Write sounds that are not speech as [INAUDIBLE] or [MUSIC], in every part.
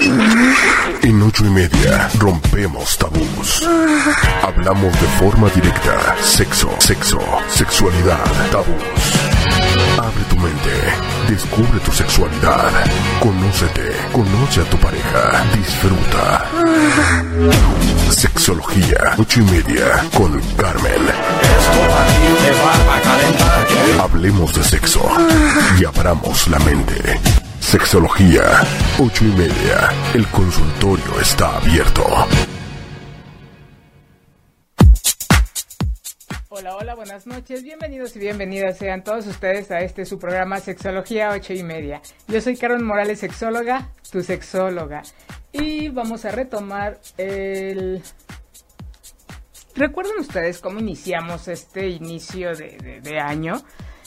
En ocho y media rompemos tabús. Hablamos de forma directa. Sexo, sexo, sexualidad, tabús. Abre tu mente. Descubre tu sexualidad. Conócete. Conoce a tu pareja. Disfruta. Sexología. Ocho y media con Carmen. Hablemos de sexo y abramos la mente. Sexología. Ocho y media. El consultorio está abierto. Hola, hola, buenas noches. Bienvenidos y bienvenidas sean todos ustedes a este su programa Sexología ocho y media. Yo soy Carmen Morales, sexóloga, tu sexóloga. Y vamos a retomar el... ¿Recuerdan ustedes cómo iniciamos este inicio de año?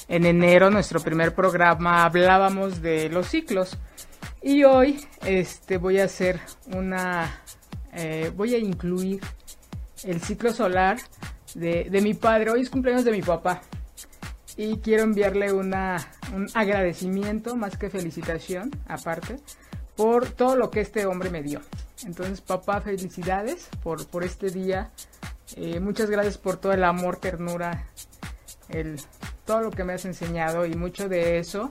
En enero, nuestro primer programa, hablábamos de los ciclos. Y hoy este, voy a hacer una... Eh, voy a incluir el ciclo solar de, de, mi padre. Hoy es cumpleaños de mi papá. Y quiero enviarle una, un agradecimiento, más que felicitación, aparte, por todo lo que este hombre me dio. Entonces, papá, felicidades por, por este día. Eh, muchas gracias por todo el amor, ternura, el, todo lo que me has enseñado y mucho de eso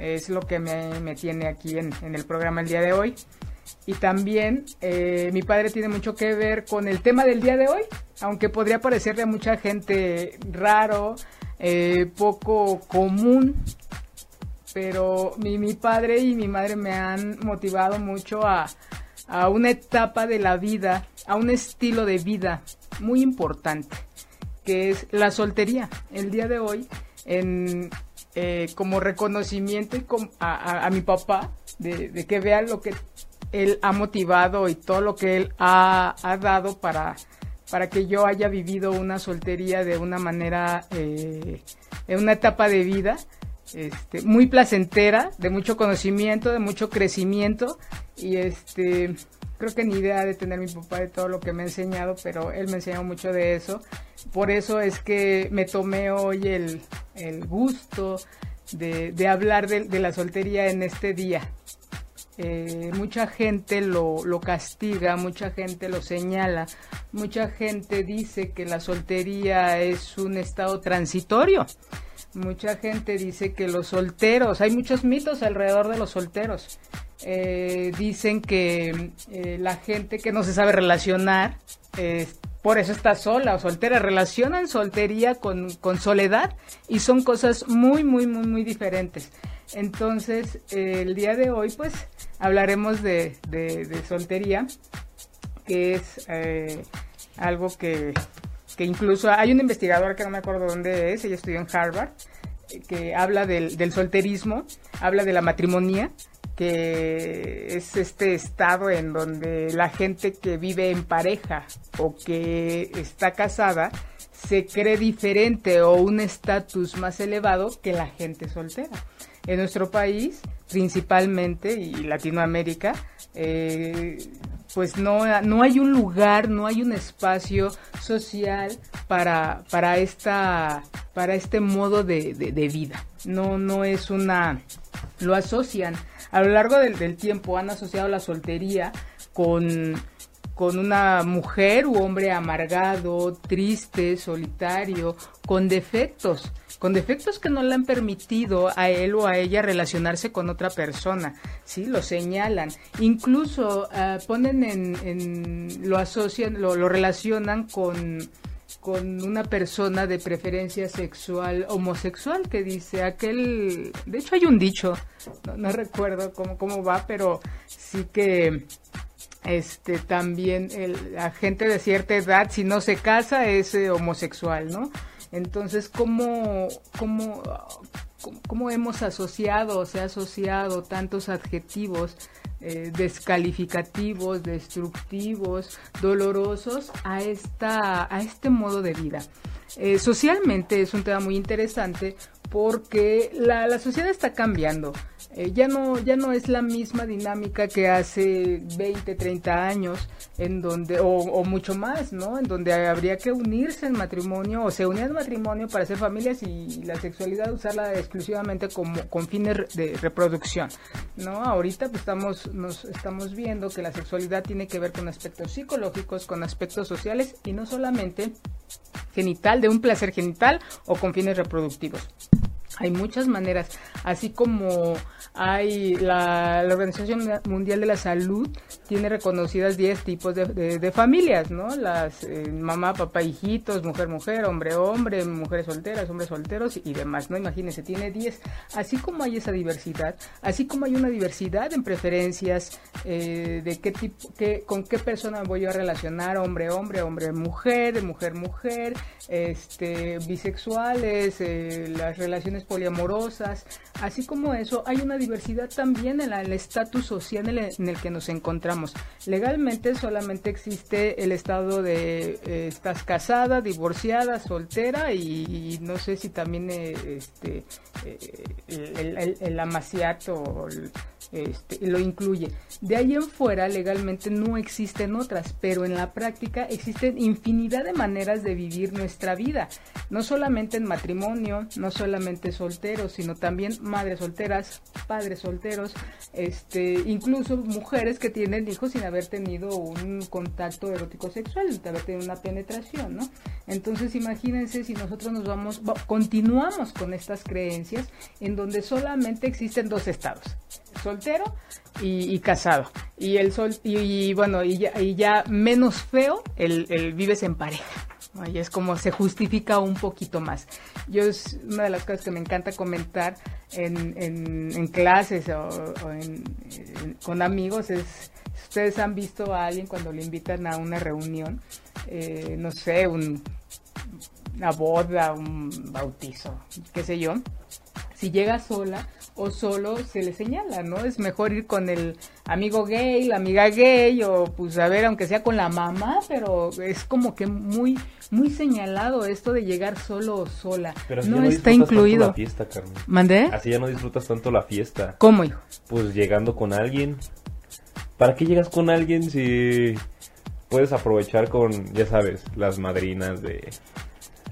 es lo que me, tiene aquí en, el programa el día de hoy. Y también eh, mi padre tiene mucho que ver con el tema del día de hoy, aunque podría parecerle a mucha gente raro, eh, poco común, pero mi, mi, padre y mi madre me han motivado mucho a, a una etapa de la vida, a un estilo de vida muy importante que es la soltería. El día de hoy, en, eh, como reconocimiento a, mi papá, de, que vea lo que él ha motivado y todo lo que él ha, dado para, para que yo haya vivido una soltería de una manera, eh, en una etapa de vida. Este, muy placentera, de mucho conocimiento, de mucho crecimiento y este creo que ni idea de tener mi papá de todo lo que me ha enseñado, pero él me enseñó mucho de eso. Por eso es que me tomé hoy el, gusto de, hablar de, la soltería en este día. Eh, mucha gente lo, lo, castiga, mucha gente lo señala, mucha gente dice que la soltería es un estado transitorio. Mucha gente dice que los solteros, hay muchos mitos alrededor de los solteros. Eh, dicen que eh, la gente que no se sabe relacionar, por eso está sola o soltera, relacionan soltería con, soledad y son cosas muy, muy, muy, muy diferentes. Entonces, el día de hoy, pues, hablaremos de, soltería, que es eh, algo que, que incluso hay un investigador que no me acuerdo dónde es, ella estudió en Harvard, que habla del, del solterismo, habla de la matrimonía que es este estado en donde la gente que vive en pareja o que está casada se cree diferente o un estatus más elevado que la gente soltera. En nuestro país, principalmente, y Latinoamérica, eh, pues no, no hay un lugar, no hay un espacio social para, para, esta, para este modo de, de vida. No, no es una, lo asocian a lo largo del, tiempo han asociado la soltería con, con una mujer u hombre amargado, triste, solitario, con defectos, con defectos que no le han permitido a él o a ella relacionarse con otra persona, ¿sí? Lo señalan. Incluso ah, ponen en, lo asocian, lo, lo relacionan con con una persona de preferencia sexual homosexual que dice aquel, de hecho hay un dicho, no, recuerdo cómo, cómo va, pero sí que este también la gente de cierta edad si no se casa es eh, homosexual, ¿no? Entonces, ¿cómo, cómo, cómo hemos asociado, se ha asociado tantos adjetivos eh, descalificativos, destructivos, dolorosos a, esta, a este modo de vida. Eh, socialmente es un tema muy interesante porque la, la sociedad está cambiando. Eh, ya no ya no es la misma dinámica que hace 20, 30 años en donde o, mucho más, ¿no? En donde habría que unirse en matrimonio o se unía en matrimonio para hacer familias y la sexualidad usarla exclusivamente como con fines de reproducción, ¿no? Ahorita pues estamos nos estamos viendo que la sexualidad tiene que ver con aspectos psicológicos, con aspectos sociales y no solamente genital de un placer genital o con fines reproductivos. Hay muchas maneras, así como hay la, Organización Mundial de la Salud tiene reconocidas 10 tipos de, familias, ¿no? Las eh, mamá, papá, hijitos, mujer, mujer, hombre, hombre, mujeres solteras, hombres solteros y demás, ¿no? Imagínense, tiene 10. Así como hay esa diversidad, así como hay una diversidad en preferencias eh, de qué tipo, qué, con qué persona voy a relacionar, hombre, hombre, hombre, mujer, mujer, mujer, este, bisexuales, eh, las relaciones poliamorosas, así como eso, hay una diversidad también en el estatus social en el, que nos encontramos. Legalmente solamente existe el estado de eh, estás casada, divorciada, soltera y, no sé si también eh, este, eh, el, el, el, amaciato este, lo incluye. De ahí en fuera legalmente no existen otras, pero en la práctica existen infinidad de maneras de vivir nuestra vida, no solamente en matrimonio, no solamente solteros, sino también madres solteras, padres solteros, este, incluso mujeres que tienen hijos sin haber tenido un contacto erótico sexual, sin haber tenido una penetración, ¿no? Entonces imagínense si nosotros nos vamos, continuamos con estas creencias en donde solamente existen dos estados, soltero y, casado. Y el sol, y, bueno, y ya, y ya, menos feo, el, vives en pareja. Y es como se justifica un poquito más. Yo es una de las cosas que me encanta comentar en, en, clases o, con amigos es, ustedes han visto a alguien cuando le invitan a una reunión, eh, no sé, un, una boda, un bautizo, qué sé yo, si llega sola o solo se le señala, ¿no? Es mejor ir con el amigo gay, la amiga gay o pues a ver, aunque sea con la mamá, pero es como que muy muy señalado esto de llegar solo o sola. Pero no, está incluido. la fiesta, Carmen. ¿Mandé? Así ya no disfrutas tanto la fiesta. ¿Cómo, hijo? Pues llegando con alguien. ¿Para qué llegas con alguien si puedes aprovechar con, ya sabes, las madrinas de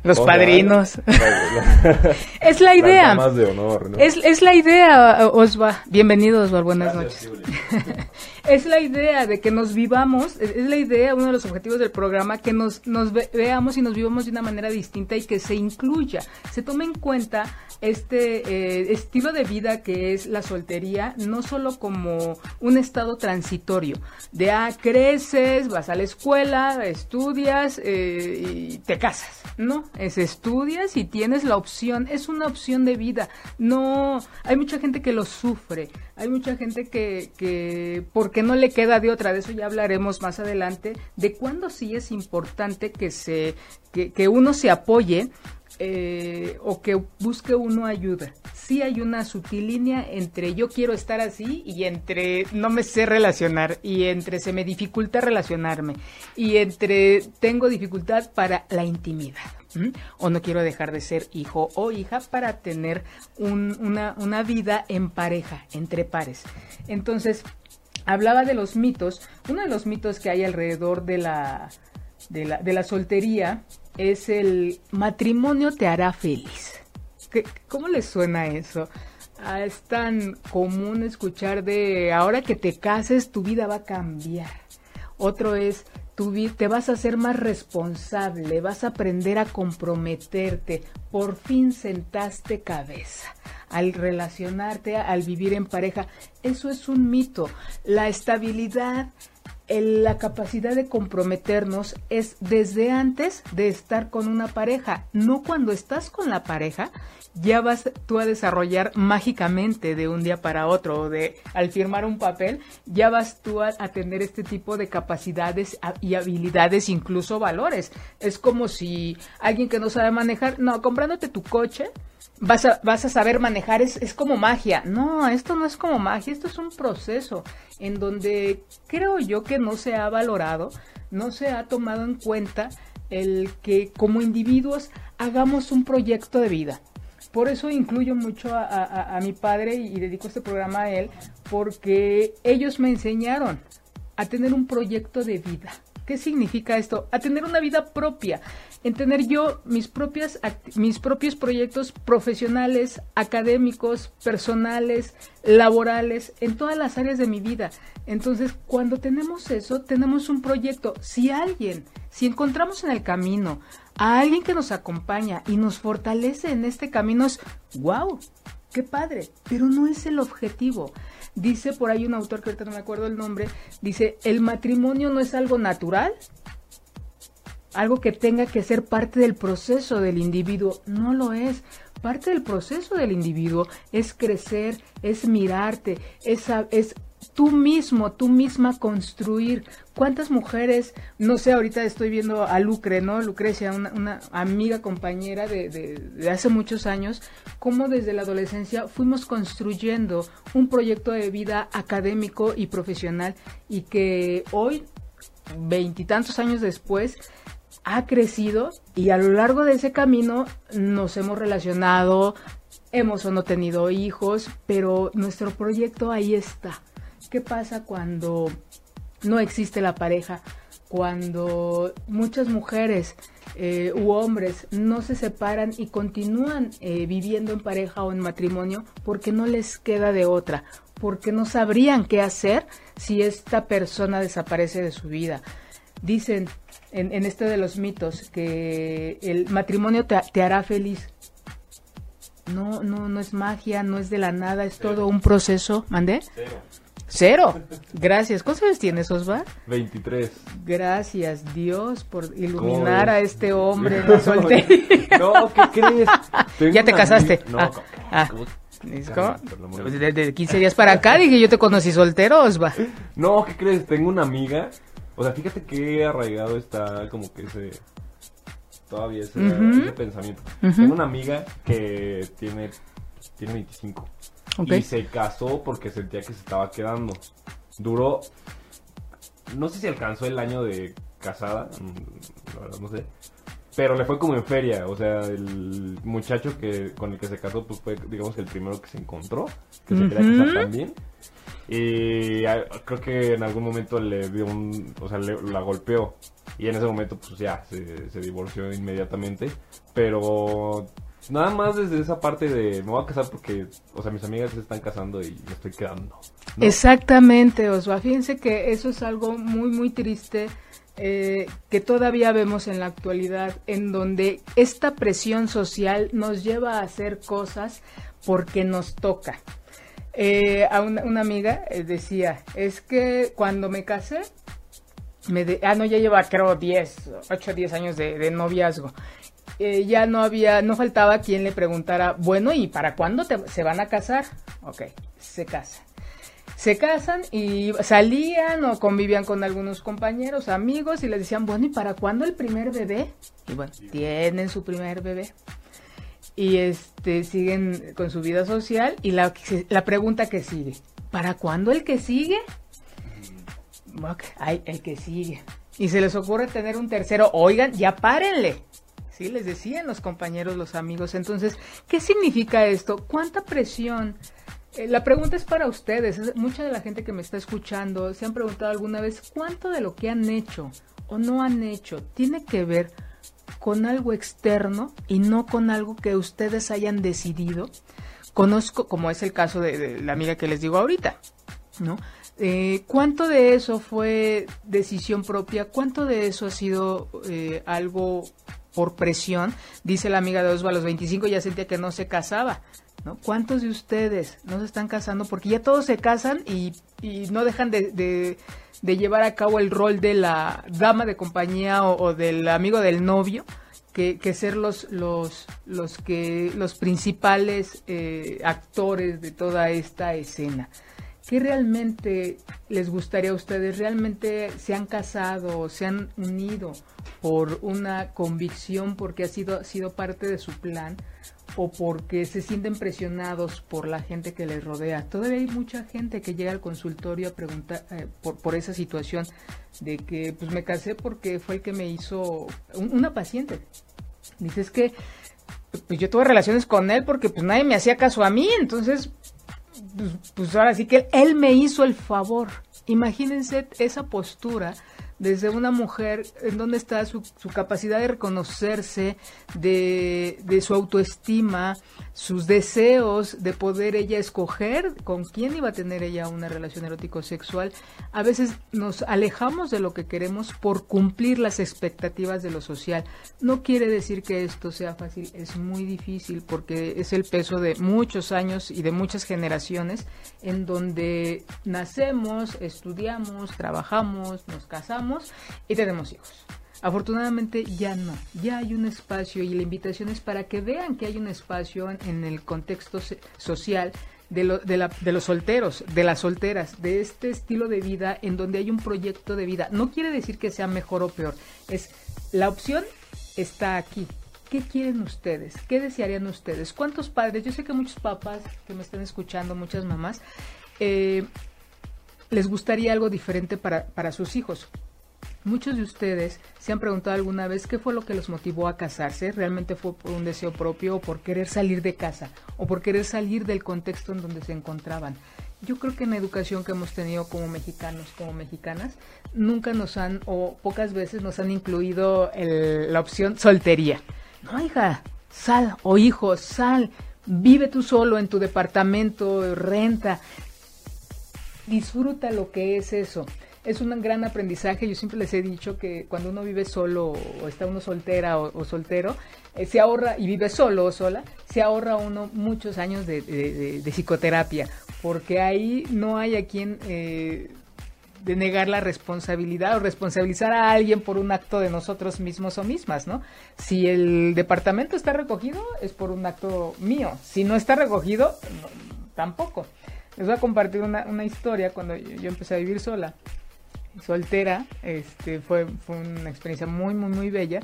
los padrinos. [LAUGHS] [LAUGHS] es la idea. de honor, es, es, la idea, Osva. Bienvenido, Osva. Buenas noches. [LAUGHS] es la idea de que nos vivamos, es la idea, uno de los objetivos del programa, que nos, nos veamos y nos vivamos de una manera distinta y que se incluya, se tome en cuenta este eh, estilo de vida que es la soltería, no solo como un estado transitorio, de ah, creces, vas a la escuela, estudias eh, y te casas, no, es estudias y tienes la opción, es una opción de vida, no, hay mucha gente que lo sufre, hay mucha gente que, que porque no le queda de otra, de eso ya hablaremos más adelante, de cuándo sí es importante que se, que, uno se apoye eh, o que busque uno ayuda. Sí hay una sutil línea entre yo quiero estar así y entre no me sé relacionar y entre se me dificulta relacionarme y entre tengo dificultad para la intimidad. O no quiero dejar de ser hijo o hija para tener una, vida en pareja, entre pares. Entonces, hablaba de los mitos. Uno de los mitos que hay alrededor de la, de la, soltería es el matrimonio te hará feliz. ¿Qué, ¿Cómo les suena eso? Ah, es tan común escuchar de ahora que te cases tu vida va a cambiar. Otro es te vas a ser más responsable, vas a aprender a comprometerte, por fin sentaste cabeza al relacionarte, al vivir en pareja. Eso es un mito. La estabilidad la capacidad de comprometernos es desde antes de estar con una pareja, no cuando estás con la pareja ya vas tú a desarrollar mágicamente de un día para otro o de al firmar un papel, ya vas tú a, tener este tipo de capacidades y habilidades, incluso valores. Es como si alguien que no sabe manejar, no, comprándote tu coche, vas a, vas a saber manejar, es, es como magia. No, esto no es como magia, esto es un proceso en donde creo yo que no se ha valorado, no se ha tomado en cuenta el que como individuos hagamos un proyecto de vida. Por eso incluyo mucho a, mi padre y, dedico este programa a él, porque ellos me enseñaron a tener un proyecto de vida. ¿Qué significa esto? A tener una vida propia, en tener yo mis propias mis propios proyectos profesionales, académicos, personales, laborales, en todas las áreas de mi vida. Entonces, cuando tenemos eso, tenemos un proyecto. Si alguien, si encontramos en el camino a alguien que nos acompaña y nos fortalece en este camino, es wow, qué padre, pero no es el objetivo. Dice por ahí un autor que ahorita no me acuerdo el nombre, dice, el matrimonio no es algo natural, algo que tenga que ser parte del proceso del individuo, no lo es. Parte del proceso del individuo es crecer, es mirarte, es, es tú mismo, tú misma construir. ¿Cuántas mujeres, no sé, ahorita estoy viendo a Lucre, ¿no? Lucrecia, una, amiga, compañera de, de, hace muchos años, cómo desde la adolescencia fuimos construyendo un proyecto de vida académico y profesional y que hoy, veintitantos años después, ha crecido y a lo largo de ese camino nos hemos relacionado, hemos o no tenido hijos, pero nuestro proyecto ahí está ¿Qué pasa cuando no existe la pareja? Cuando muchas mujeres eh, u hombres no se separan y continúan eh, viviendo en pareja o en matrimonio porque no les queda de otra, porque no sabrían qué hacer si esta persona desaparece de su vida. Dicen en, en este de los mitos que el matrimonio te, hará feliz. No, no, no es magia, no es de la nada, es todo un proceso. ¿Mandé? Cero. Gracias. ¿Cuántos años tienes, Osva? 23. Gracias, Dios, por iluminar a este hombre [LAUGHS] no, no, ¿qué crees? ya te casaste. No, ah, ah. ¿cómo? De, 15 días para acá dije yo te conocí soltero, Osva. No, ¿qué crees? Tengo una amiga. O sea, fíjate qué arraigado está como que ese... Todavía ese, pensamiento. Tengo una amiga que tiene, tiene 25. Y se casó porque sentía que se estaba quedando. Duró, no sé si alcanzó el año de casada, mm, no sé. Pero le fue como en feria, o sea, el muchacho que con el que se casó pues fue digamos que el primero que se encontró, que se quería casar también. Y creo que en algún momento le dio un, o sea, la golpeó. Y en ese momento pues ya se, se divorció inmediatamente. Pero Nada más desde esa parte de me voy a casar porque, o sea, mis amigas se están casando y me estoy quedando. Exactamente, Osva. Fíjense que eso es algo muy, muy triste eh, que todavía vemos en la actualidad, en donde esta presión social nos lleva a hacer cosas porque nos toca. Eh, a una, amiga eh, decía, es que cuando me casé, me ah, no, ya lleva creo 10, 8 o 10 años de, de noviazgo. Eh, ya no había, no faltaba quien le preguntara, bueno, ¿y para cuándo se van a casar? Ok, se casan. Se casan y salían o convivían con algunos compañeros, amigos y les decían, bueno, ¿y para cuándo el primer bebé? Y bueno, tienen su primer bebé. Y este, siguen con su vida social y la, la pregunta que sigue, ¿para cuándo el que sigue? Ok, hay el que sigue. Y se les ocurre tener un tercero, oigan, ya párenle Les decían los compañeros, los amigos. Entonces, ¿qué significa esto? ¿Cuánta presión? Eh, la pregunta es para ustedes. mucha de la gente que me está escuchando se han preguntado alguna vez cuánto de lo que han hecho o no han hecho tiene que ver con algo externo y no con algo que ustedes hayan decidido. Conozco, como es el caso de, la amiga que les digo ahorita, ¿no? Eh, ¿Cuánto de eso fue decisión propia? ¿Cuánto de eso ha sido eh, algo por presión, dice la amiga de Osvaldo, a los 25 ya sentía que no se casaba. ¿Cuántos de ustedes no se están casando? Porque ya todos se casan y, no dejan de, llevar a cabo el rol de la dama de compañía o, del amigo del novio. Que, ser los, los, los, que, los principales eh, actores de toda esta escena. ¿Qué realmente les gustaría a ustedes? ¿Realmente se han casado se han unido por una convicción porque ha sido, sido parte de su plan o porque se sienten presionados por la gente que les rodea. Todavía hay mucha gente que llega al consultorio a preguntar eh, por, por, esa situación de que pues me casé porque fue el que me hizo una paciente. Dice es que pues yo tuve relaciones con él porque pues nadie me hacía caso a mí, entonces, pues, pues ahora sí que él me hizo el favor. Imagínense esa postura desde una mujer en donde está su, capacidad de reconocerse, de, de, su autoestima, sus deseos de poder ella escoger con quién iba a tener ella una relación erótico-sexual. A veces nos alejamos de lo que queremos por cumplir las expectativas de lo social. No quiere decir que esto sea fácil, es muy difícil porque es el peso de muchos años y de muchas generaciones en donde nacemos, estudiamos, trabajamos, nos casamos y tenemos hijos. Afortunadamente ya no, ya hay un espacio y la invitación es para que vean que hay un espacio en, el contexto social de, los solteros, de las solteras, de este estilo de vida en donde hay un proyecto de vida. No quiere decir que sea mejor o peor, es la opción está aquí. ¿Qué quieren ustedes? ¿Qué desearían ustedes? ¿Cuántos padres? Yo sé que muchos papás que me están escuchando, muchas mamás, eh, les gustaría algo diferente para sus hijos. Muchos de ustedes se han preguntado alguna vez qué fue lo que los motivó a casarse. ¿Realmente fue por un deseo propio o por querer salir de casa o por querer salir del contexto en donde se encontraban? Yo creo que en la educación que hemos tenido como mexicanos, como mexicanas, nunca nos han o pocas veces nos han incluido la opción soltería. No, hija, sal o hijo, sal, vive tú solo en tu departamento, renta, disfruta lo que es eso es un gran aprendizaje. Yo siempre les he dicho que cuando uno vive solo o está uno soltera o, soltero, eh, se ahorra, y vive solo o sola, se ahorra uno muchos años de, psicoterapia, porque ahí no hay a quien eh, denegar la responsabilidad o responsabilizar a alguien por un acto de nosotros mismos o mismas, ¿no? Si el departamento está recogido, es por un acto mío. Si no está recogido, tampoco. Les voy a compartir una, una historia cuando yo empecé a vivir sola soltera, este, fue, fue una experiencia muy, muy, muy bella.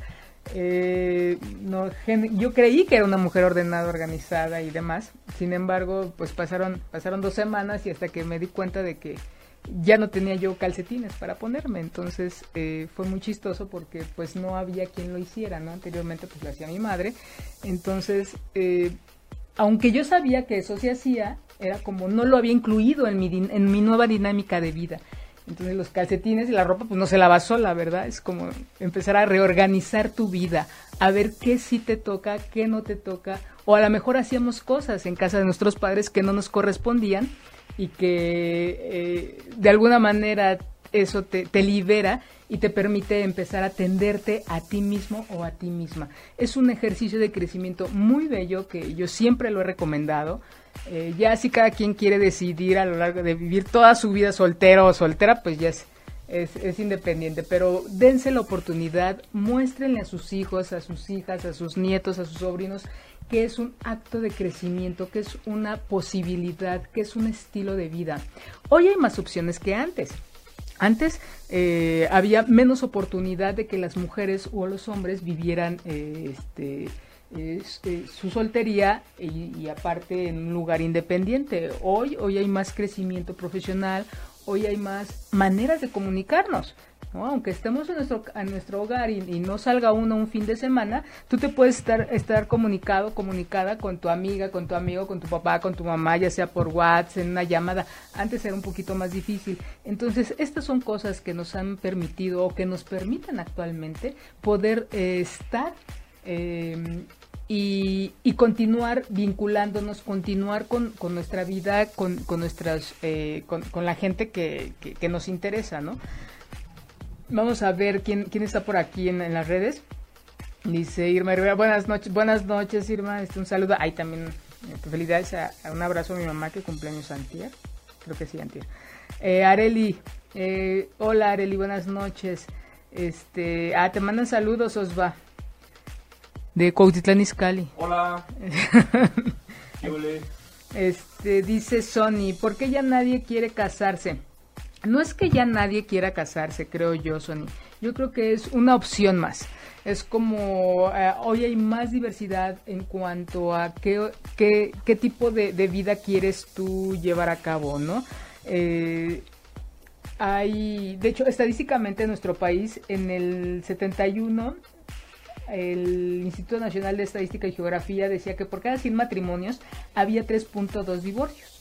Eh, no, yo creí que era una mujer ordenada, organizada y demás. Sin embargo, pues pasaron, pasaron dos semanas y hasta que me di cuenta de que ya no tenía yo calcetines para ponerme. Entonces eh, fue muy chistoso porque pues no había quien lo hiciera, ¿no? Anteriormente pues lo hacía mi madre. Entonces, eh, aunque yo sabía que eso se hacía, era como no lo había incluido en mi, en mi nueva dinámica de vida. Entonces los calcetines y la ropa pues no se lava sola, ¿verdad? Es como empezar a reorganizar tu vida, a ver qué sí te toca, qué no te toca, o a lo mejor hacíamos cosas en casa de nuestros padres que no nos correspondían y que eh, de alguna manera eso te, te libera y te permite empezar a atenderte a ti mismo o a ti misma. Es un ejercicio de crecimiento muy bello que yo siempre lo he recomendado. Eh, ya si cada quien quiere decidir a lo largo de vivir toda su vida soltero o soltera, pues ya es, es, independiente. Pero dense la oportunidad, muéstrenle a sus hijos, a sus hijas, a sus nietos, a sus sobrinos, que es un acto de crecimiento, que es una posibilidad, que es un estilo de vida. Hoy hay más opciones que antes. Antes eh, había menos oportunidad de que las mujeres o los hombres vivieran eh, este, este, su soltería y, aparte en un lugar independiente. Hoy, hoy hay más crecimiento profesional, hoy hay más maneras de comunicarnos. Aunque estemos en nuestro, en nuestro hogar y, no salga uno un fin de semana, tú te puedes estar, estar comunicado, comunicada con tu amiga, con tu amigo, con tu papá, con tu mamá, ya sea por WhatsApp, en una llamada. Antes era un poquito más difícil. Entonces, estas son cosas que nos han permitido o que nos permiten actualmente poder eh, estar eh, y, continuar vinculándonos, continuar con, nuestra vida, con, con nuestras, eh, con, la gente que, nos interesa, ¿no? Vamos a ver quién, quién está por aquí en, las redes. Dice Irma Rivera, buenas noches, buenas noches Irma, este, un saludo. Ahí también, eh, felicidades, a, un abrazo a mi mamá que cumpleaños antier, creo que sí, antier. Eh, Areli, eh, hola Areli, buenas noches. Este, ah, te mandan saludos, Osva de Cuautitlán Izcalli. Hola. [LAUGHS] este dice Sony, ¿por qué ya nadie quiere casarse? No es que ya nadie quiera casarse, creo yo, Sony. Yo creo que es una opción más. Es como eh, hoy hay más diversidad en cuanto a qué, qué, qué tipo de, vida quieres tú llevar a cabo, ¿no? Eh, hay, de hecho, estadísticamente en nuestro país, en el 71 el Instituto Nacional de Estadística y Geografía decía que por cada 100 matrimonios había 3.2 divorcios.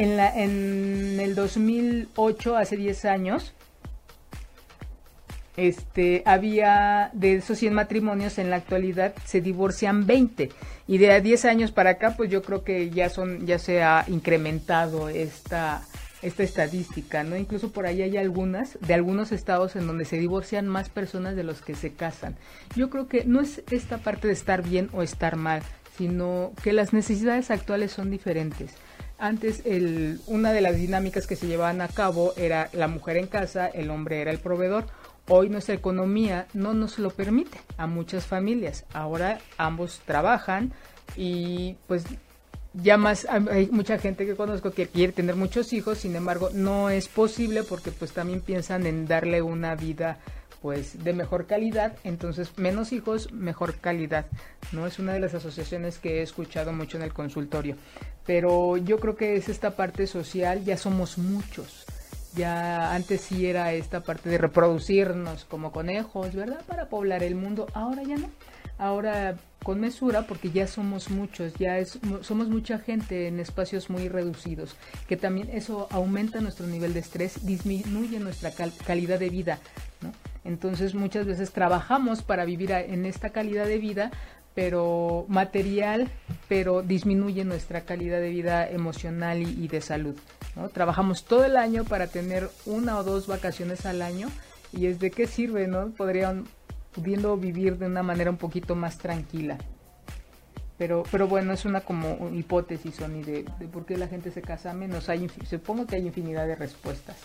En, la, en el 2008, hace 10 años, este, había de esos 100 matrimonios en la actualidad se divorcian 20 y de 10 años para acá pues yo creo que ya son ya se ha incrementado esta esta estadística, ¿no? Incluso por ahí hay algunas de algunos estados en donde se divorcian más personas de los que se casan. Yo creo que no es esta parte de estar bien o estar mal, sino que las necesidades actuales son diferentes. Antes el, una de las dinámicas que se llevaban a cabo era la mujer en casa, el hombre era el proveedor Hoy nuestra economía no nos lo permite a muchas familias. Ahora ambos trabajan y pues ya más hay mucha gente que conozco que quiere tener muchos hijos, sin embargo no es posible porque pues también piensan en darle una vida pues de mejor calidad, entonces menos hijos, mejor calidad, ¿no? Es una de las asociaciones que he escuchado mucho en el consultorio. Pero yo creo que es esta parte social, ya somos muchos ya antes sí era esta parte de reproducirnos como conejos, ¿verdad? Para poblar el mundo. Ahora ya no. Ahora con mesura porque ya somos muchos, ya es, somos mucha gente en espacios muy reducidos, que también eso aumenta nuestro nivel de estrés, disminuye nuestra calidad de vida. Entonces muchas veces trabajamos para vivir en esta calidad de vida, pero material, pero disminuye nuestra calidad de vida emocional y de salud. Trabajamos todo el año para tener una o dos vacaciones al año y es de qué sirve, ¿no? Podrían pudiendo vivir de una manera un poquito más tranquila. Pero, pero bueno, es una como hipótesis, Sony, de, de por qué la gente se casa menos. Hay, supongo que hay infinidad de respuestas.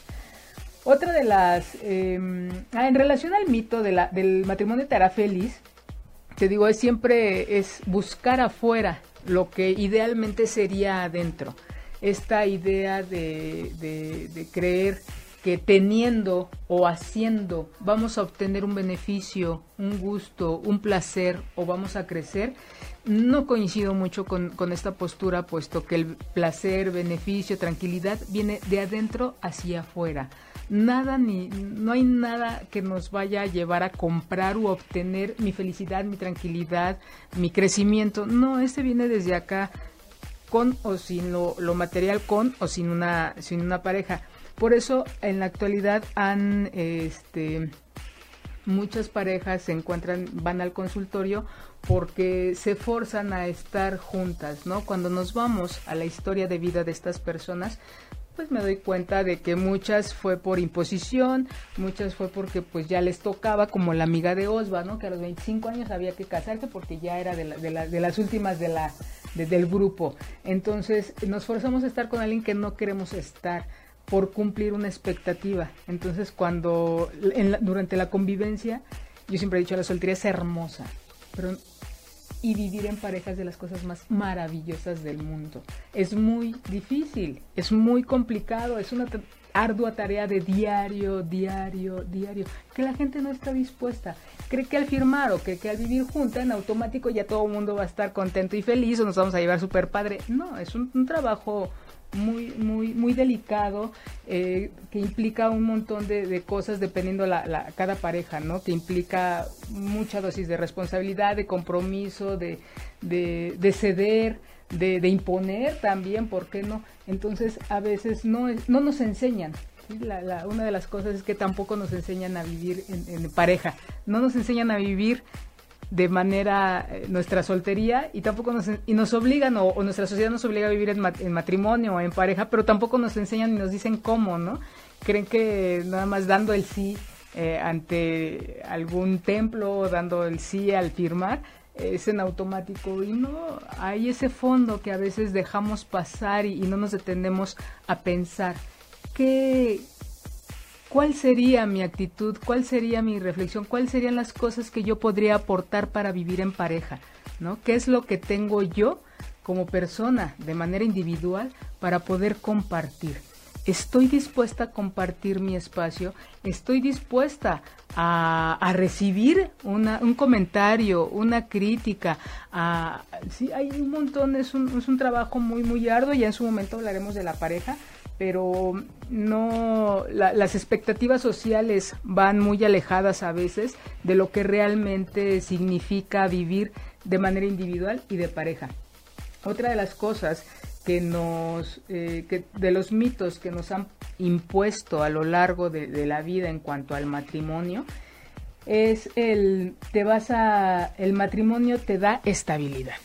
Otra de las... Em, ah, en relación al mito del matrimonio te hará feliz, te digo, es siempre es buscar afuera lo que idealmente sería adentro. Esta idea de, de, creer que teniendo o haciendo vamos a obtener un beneficio, un gusto, un placer o vamos a crecer, no coincido mucho con, esta postura, puesto que el placer, beneficio, tranquilidad viene de adentro hacia afuera. Nada ni, no hay nada que nos vaya a llevar a comprar o obtener mi felicidad, mi tranquilidad, mi crecimiento. No, este viene desde acá con o sin lo, material, con o sin una, sin una pareja. Por eso en la actualidad han este muchas parejas se encuentran, van al consultorio porque se forzan a estar juntas, ¿no? Cuando nos vamos a la historia de vida de estas personas, pues me doy cuenta de que muchas fue por imposición, muchas fue porque pues ya les tocaba, como la amiga de Osva, ¿no? Que a los 25 años había que casarse porque ya era de, de, de las últimas de la, del grupo. Entonces nos forzamos a estar con alguien que no queremos estar por cumplir una expectativa. Entonces cuando durante la convivencia, yo siempre he dicho, la soltería es hermosa, pero y vivir en parejas de las cosas más maravillosas del mundo. Es muy difícil, es muy complicado, es una ardua tarea de diario, diario, diario, que la gente no está dispuesta. Cree que al firmar o que, que al vivir junta en automático ya todo el mundo va a estar contento y feliz o nos vamos a llevar súper padre. No, es un, trabajo muy, muy, muy delicado, eh, que implica un montón de, cosas dependiendo la, cada pareja, ¿no? Que implica mucha dosis de responsabilidad, de compromiso, de, de, ceder, de, de, imponer también, ¿por qué no? Entonces, a veces no, no nos enseñan. una de las cosas es que tampoco nos enseñan a vivir en, pareja, no nos enseñan a vivir de manera eh, nuestra soltería y tampoco nos, y nos obligan o, nuestra sociedad nos obliga a vivir en, matrimonio o en pareja, pero tampoco nos enseñan y nos dicen cómo, ¿no? Creen que nada más dando el sí eh, ante algún templo dando el sí al firmar, es en automático y no hay ese fondo que a veces dejamos pasar y, no nos detenemos a pensar qué cuál sería mi actitud, cuál sería mi reflexión, cuáles serían las cosas que yo podría aportar para vivir en pareja, ¿no? ¿Qué es lo que tengo yo como persona de manera individual para poder compartir? estoy dispuesta a compartir mi espacio, estoy dispuesta a, recibir un comentario, una crítica. sí, hay un montón, es un, es un trabajo muy, muy arduo, ya en su momento hablaremos de la pareja, pero no las expectativas sociales van muy alejadas a veces de lo que realmente significa vivir de manera individual y de pareja. Otra de las cosas que nos, eh, de los mitos que nos han impuesto a lo largo de, de, la vida en cuanto al matrimonio es el te vas a el matrimonio te da estabilidad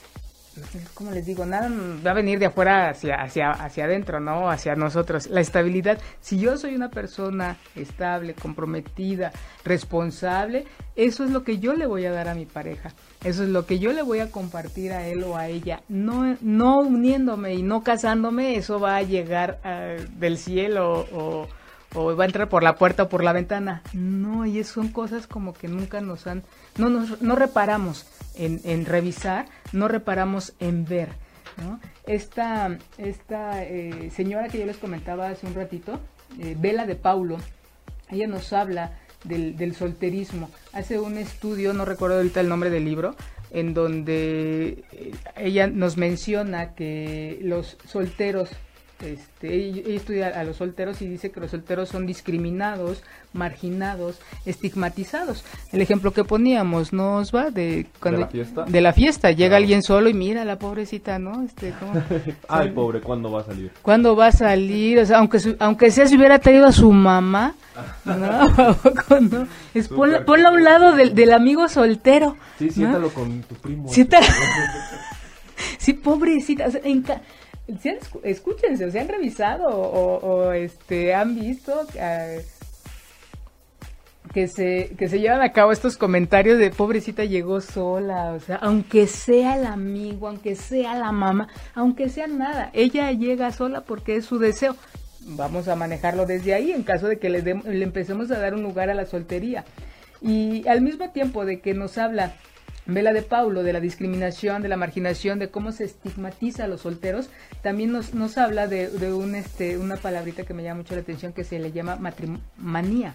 como les digo, nada va a venir de afuera hacia, hacia, hacia adentro, ¿no? Hacia nosotros. La estabilidad, si yo soy una persona estable, comprometida, responsable, eso es lo que yo le voy a dar a mi pareja. Eso es lo que yo le voy a compartir a él o a ella. No, no uniéndome y no casándome, eso va a llegar ah, del cielo o, va a entrar por la puerta o por la ventana. No, y son cosas como que nunca nos han, no nos, no reparamos en, revisar, no reparamos en ver. Esta, esta eh, señora que yo les comentaba hace un ratito, eh, Vela de Paulo, ella nos habla del, del, solterismo. Hace un estudio, no recuerdo ahorita el nombre del libro, en donde eh, ella nos menciona que los solteros este, ella, estudia a los solteros y dice que los solteros son discriminados, marginados, estigmatizados. El ejemplo que poníamos, ¿nos va? De, cuando, la fiesta? De la fiesta. Llega alguien solo y mira la pobrecita, ¿no? Este, [LAUGHS] Ay, pobre, ¿cuándo va a salir? ¿Cuándo va a salir? O sea, aunque, aunque sea si hubiera traído a su mamá, [LAUGHS] ¿no? [LAUGHS] no? Es ponla, a un lado del, del amigo soltero. Sí, siéntalo con tu primo. sí, pobrecita. O sea, en escúchense, o se han revisado o, este, han visto que se, que se llevan a cabo estos comentarios de pobrecita llegó sola, o sea, aunque sea el amigo, aunque sea la mamá, aunque sea nada, ella llega sola porque es su deseo. Vamos a manejarlo desde ahí en caso de que le, le empecemos a dar un lugar a la soltería. Y al mismo tiempo de que nos habla Vela de Paulo, de la discriminación, de la marginación, de cómo se estigmatiza a los solteros, también nos, nos habla de, de un, este, una palabrita que me llama mucho la atención que se le llama matrimonía.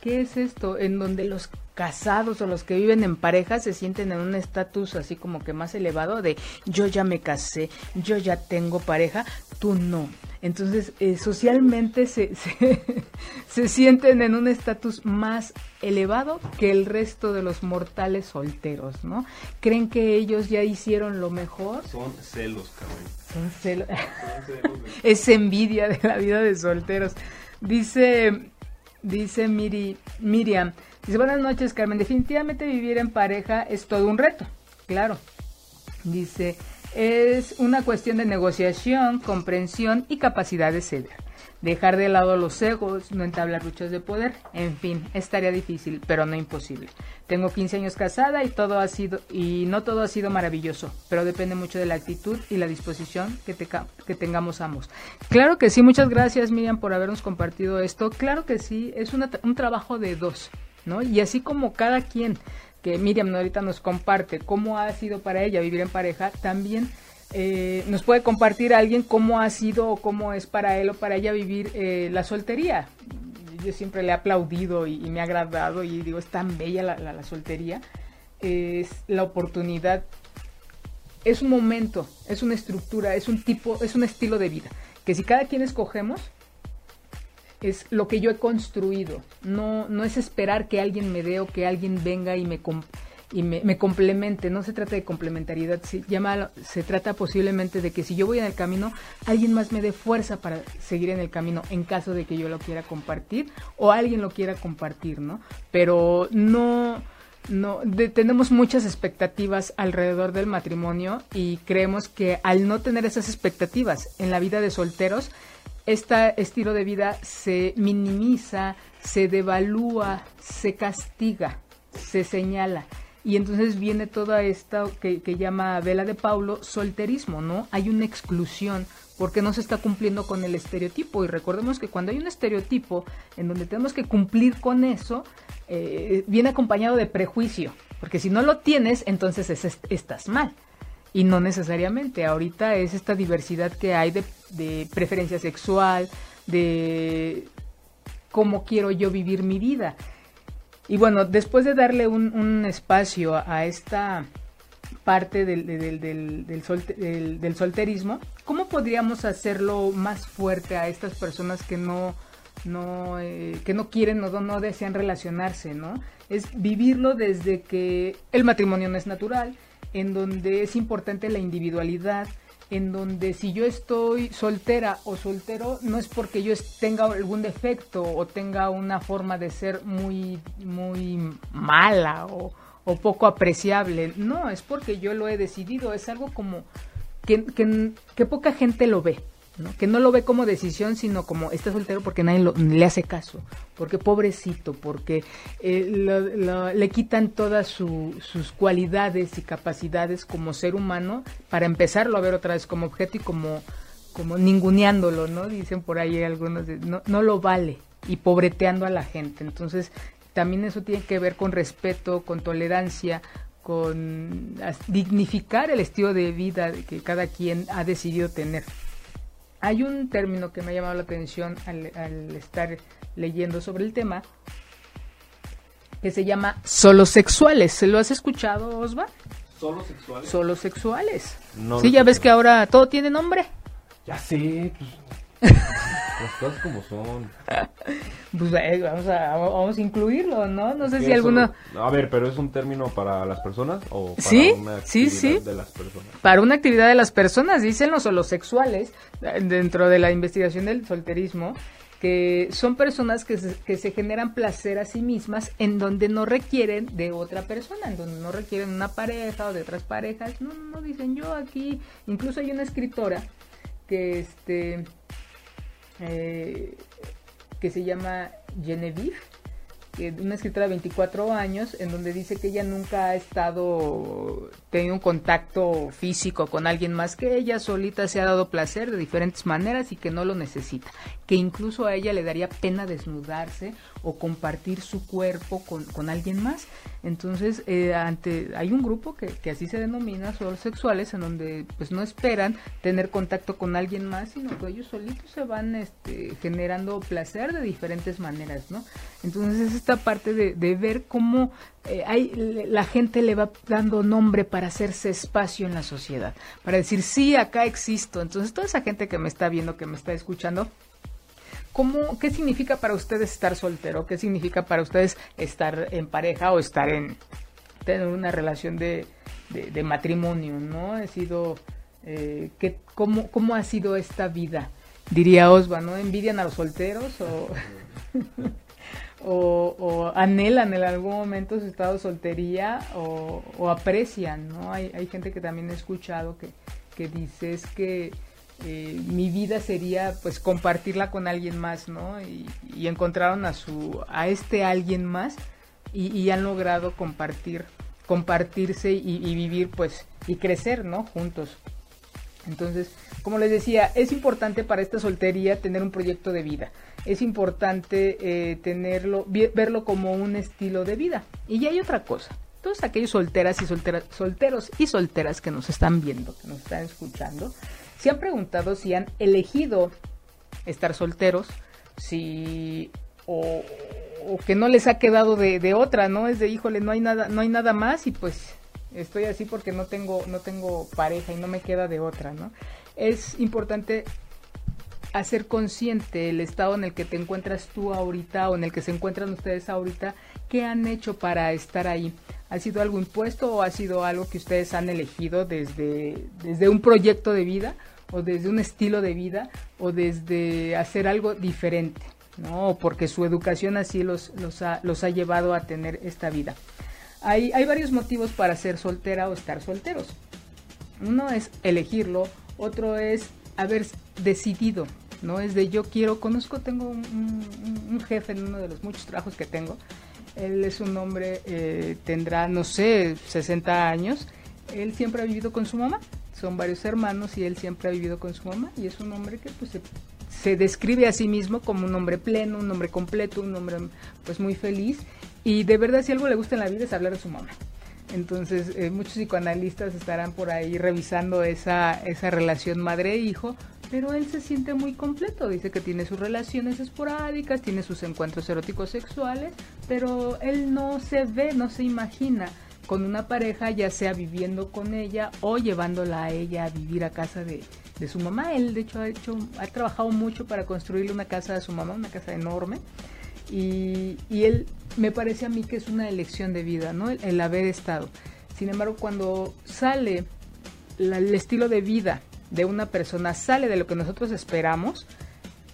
¿Qué es esto? En donde los casados o los que viven en pareja se sienten en un estatus así como que más elevado de yo ya me casé, yo ya tengo pareja, tú no. Entonces, eh, socialmente se, [LAUGHS] se, sienten en un estatus más elevado que el resto de los mortales solteros, ¿no? Creen que ellos ya hicieron lo mejor. Son celos, cabrón. Son celos. [LAUGHS] es envidia de la vida de solteros. Dice Dice Miri, Miriam, dice buenas noches Carmen, definitivamente vivir en pareja es todo un reto, claro. Dice, es una cuestión de negociación, comprensión y capacidad de ceder dejar de lado los egos, no entablar luchas de poder, en fin, estaría difícil, pero no imposible. Tengo 15 años casada y todo ha sido y no todo ha sido maravilloso, pero depende mucho de la actitud y la disposición que, que tengamos ambos. Claro que sí, muchas gracias Miriam por habernos compartido esto. Claro que sí, es un trabajo de dos, ¿no? Y así como cada quien que Miriam ahorita nos comparte cómo ha sido para ella vivir en pareja, también eh, nos puede compartir alguien cómo ha sido o cómo es para él o para ella vivir eh, la soltería. Yo siempre le he aplaudido y, me ha agradado y digo, es tan bella la, soltería. Es la oportunidad, es un momento, es una estructura, es un tipo, es un estilo de vida. Que si cada quien escogemos, es lo que yo he construido. No, no es esperar que alguien me dé o que alguien venga y me, y me, complemente. No se trata de complementariedad, se, llama, se trata posiblemente de que si yo voy en el camino, alguien más me dé fuerza para seguir en el camino en caso de que yo lo quiera compartir o alguien lo quiera compartir, ¿no? Pero no no tenemos muchas expectativas alrededor del matrimonio y creemos que al no tener esas expectativas en la vida de solteros este estilo de vida se minimiza, se devalúa, se castiga, se señala y entonces viene toda esta que, llama Vela de Paulo solterismo, ¿no? Hay una exclusión porque no se está cumpliendo con el estereotipo. Y recordemos que cuando hay un estereotipo en donde tenemos que cumplir con eso, eh, viene acompañado de prejuicio, porque si no lo tienes, entonces estás mal. Y no necesariamente. Ahorita es esta diversidad que hay de, preferencia sexual, de cómo quiero yo vivir mi vida. Y bueno, después de darle un, espacio a, esta parte del, del, solterismo, ¿cómo podríamos hacerlo más fuerte a estas personas que no no eh, que no quieren o no desean relacionarse, ¿no? Es vivirlo desde que el matrimonio no es natural, en donde es importante la individualidad, en donde si yo estoy soltera o soltero no es porque yo tenga algún defecto o tenga una forma de ser muy muy mala o, o poco apreciable, no, es porque yo lo he decidido, es algo como que, que, que poca gente lo ve, que no lo ve como decisión, sino como está soltero porque nadie le hace caso, porque pobrecito, porque eh, le quitan todas sus cualidades y capacidades como ser humano para empezarlo a ver otra vez como objeto y como, como ninguneándolo, ¿no? Dicen por ahí algunos, no, no lo vale y pobreteando a la gente. Entonces, también eso tiene que ver con respeto, con tolerancia, con dignificar el estilo de vida que cada quien ha decidido tener. Hay un término que me ha llamado la atención al, estar leyendo sobre el tema que se llama solo sexuales. ¿Se lo has escuchado, Osva? ¿Solo sexuales? Solo sexuales. sí, ya ves que ahora todo tiene nombre. Ya sé, pues, las cosas como son. Pues eh, vamos, a, vamos a incluirlo, ¿no? No sé si alguno... A ver, pero ¿es un término para las personas o para ¿Sí? una actividad sí, sí. de las personas? Para una actividad de las personas, dicen los sexuales dentro de la investigación del solterismo, que son personas que se, que se generan placer a sí mismas en donde no requieren de otra persona, en donde no requieren una pareja o de otras parejas. No, no, dicen yo aquí, incluso hay una escritora que este eh, que se llama Genevieve, una escritora de 24 años, en donde dice que ella nunca ha estado tenido un contacto físico con alguien más que ella, solita se ha dado placer de diferentes maneras y que no lo necesita, que incluso a ella le daría pena desnudarse o compartir su cuerpo con, con alguien más. Entonces, eh, ante, hay un grupo que, que así se denomina, son sexuales, en donde pues no esperan tener contacto con alguien más, sino que ellos solitos se van este, generando placer de diferentes maneras, ¿no? Entonces, es esta parte de, ver cómo eh, hay, la gente le va dando nombre para hacerse espacio en la sociedad, para decir, sí, acá existo. Entonces, toda esa gente que me está viendo, que me está escuchando, ¿cómo, ¿qué significa para ustedes estar soltero? ¿Qué significa para ustedes estar en pareja o estar en tener una relación de, matrimonio? ¿no? Ha sido, eh, ¿qué, cómo, ¿Cómo ha sido esta vida? Diría Osva, ¿no? ¿Envidian a los solteros? [LAUGHS] o, anhelan en algún momento su estado de soltería o, aprecian, ¿no? Hay, hay, gente que también he escuchado que, que dice es que eh, mi vida sería pues compartirla con alguien más, ¿no? Y, encontraron a su, a este alguien más y, han logrado compartir, compartirse y, y vivir pues y crecer, ¿no? Juntos. Entonces, como les decía, es importante para esta soltería tener un proyecto de vida. Es importante eh, tenerlo, verlo como un estilo de vida. Y ya hay otra cosa. Todos aquellos solteras y solteras, solteros y solteras que nos están viendo, que nos están escuchando, se han preguntado si han elegido estar solteros, si o, que no les ha quedado de, de, otra, ¿no? Es de híjole, no hay nada, no hay nada más y pues estoy así porque no tengo, no tengo pareja y no me queda de otra, ¿no? Es importante hacer consciente el estado en el que te encuentras tú ahorita o en el que se encuentran ustedes ahorita, qué han hecho para estar ahí. ¿Ha sido algo impuesto o ha sido algo que ustedes han elegido desde, desde un proyecto de vida o desde un estilo de vida o desde hacer algo diferente? ¿no? Porque su educación así los, los, ha, los ha llevado a tener esta vida. Hay, hay varios motivos para ser soltera o estar solteros. Uno es elegirlo, otro es haber decidido, ¿no? Es de yo quiero, conozco, tengo un, jefe en uno de los muchos trabajos que tengo. Él es un hombre, eh, tendrá, no sé, 60 años. Él siempre ha vivido con su mamá. Son varios hermanos y él siempre ha vivido con su mamá. Y es un hombre que pues se, se describe a sí mismo como un hombre pleno, un hombre completo, un hombre pues muy feliz y de verdad, si algo le gusta en la vida es hablar de su mamá. Entonces, eh, muchos psicoanalistas estarán por ahí revisando esa, esa relación madre-hijo, pero él se siente muy completo. Dice que tiene sus relaciones esporádicas, tiene sus encuentros eróticos sexuales, pero él no se ve, no se imagina con una pareja, ya sea viviendo con ella o llevándola a ella a vivir a casa de, de su mamá. Él, de hecho, ha, hecho, ha trabajado mucho para construirle una casa a su mamá, una casa enorme. Y, él me parece a mí que es una elección de vida, ¿no? El, haber estado. Sin embargo, cuando sale el estilo de vida de una persona, sale de lo que nosotros esperamos,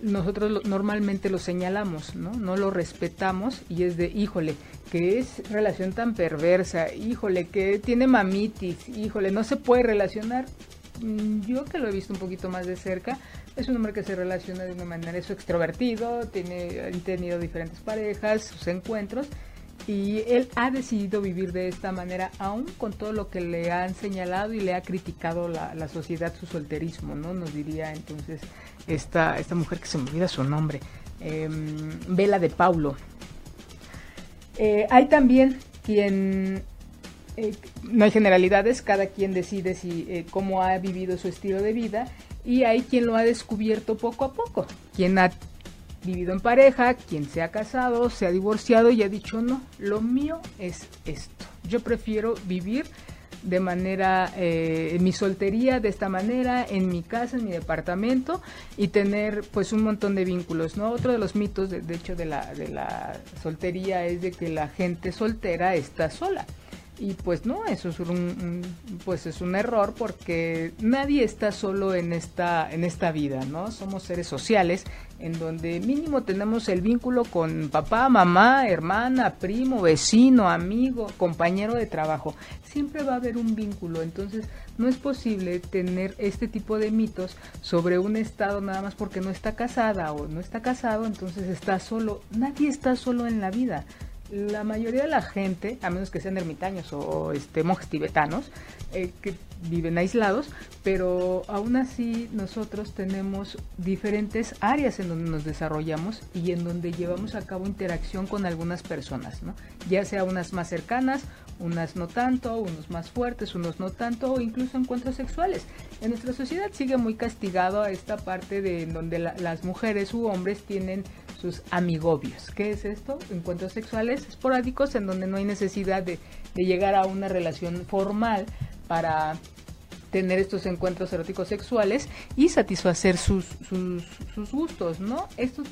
nosotros normalmente lo señalamos, ¿no? No lo respetamos y es de, híjole, que es relación tan perversa, híjole, que tiene mamitis, híjole, no se puede relacionar. Mm, yo que lo he visto un poquito más de cerca, es un hombre que se relaciona de una manera, es extrovertido, tiene, ha tenido diferentes parejas, sus encuentros, y él ha decidido vivir de esta manera, aún con todo lo que le han señalado y le ha criticado la, la sociedad, su solterismo, ¿no? Nos diría entonces esta, esta mujer que se me olvida su nombre, Vela de Paulo. Eh, hay también quien, eh, no hay generalidades, cada quien decide si, eh, cómo ha vivido su estilo de vida y hay quien lo ha descubierto poco a poco, quien ha vivido en pareja, quien se ha casado, se ha divorciado y ha dicho no, lo mío es esto. Yo prefiero vivir de manera, eh, mi soltería de esta manera, en mi casa, en mi departamento y tener pues un montón de vínculos, ¿no? Otro de los mitos, de, de hecho, de la, de la soltería es de que la gente soltera está sola. Y pues no, eso es un, pues es un error porque nadie está solo en esta en esta vida, ¿no? Somos seres sociales en donde mínimo tenemos el vínculo con papá, mamá, hermana, primo, vecino, amigo, compañero de trabajo. Siempre va a haber un vínculo, entonces no es posible tener este tipo de mitos sobre un estado nada más porque no está casada o no está casado, entonces está solo. Nadie está solo en la vida la mayoría de la gente, a menos que sean ermitaños o, este, monjes tibetanos, eh, que viven aislados, pero aún así nosotros tenemos diferentes áreas en donde nos desarrollamos y en donde llevamos a cabo interacción con algunas personas, ¿no? ya sea unas más cercanas, unas no tanto, unos más fuertes, unos no tanto, o incluso encuentros sexuales. En nuestra sociedad sigue muy castigado a esta parte de donde las mujeres u hombres tienen sus amigobios. ¿Qué es esto? Encuentros sexuales esporádicos en donde no hay necesidad de, llegar a una relación formal para tener estos encuentros eróticos sexuales y satisfacer sus, sus, sus, gustos, ¿no? Esto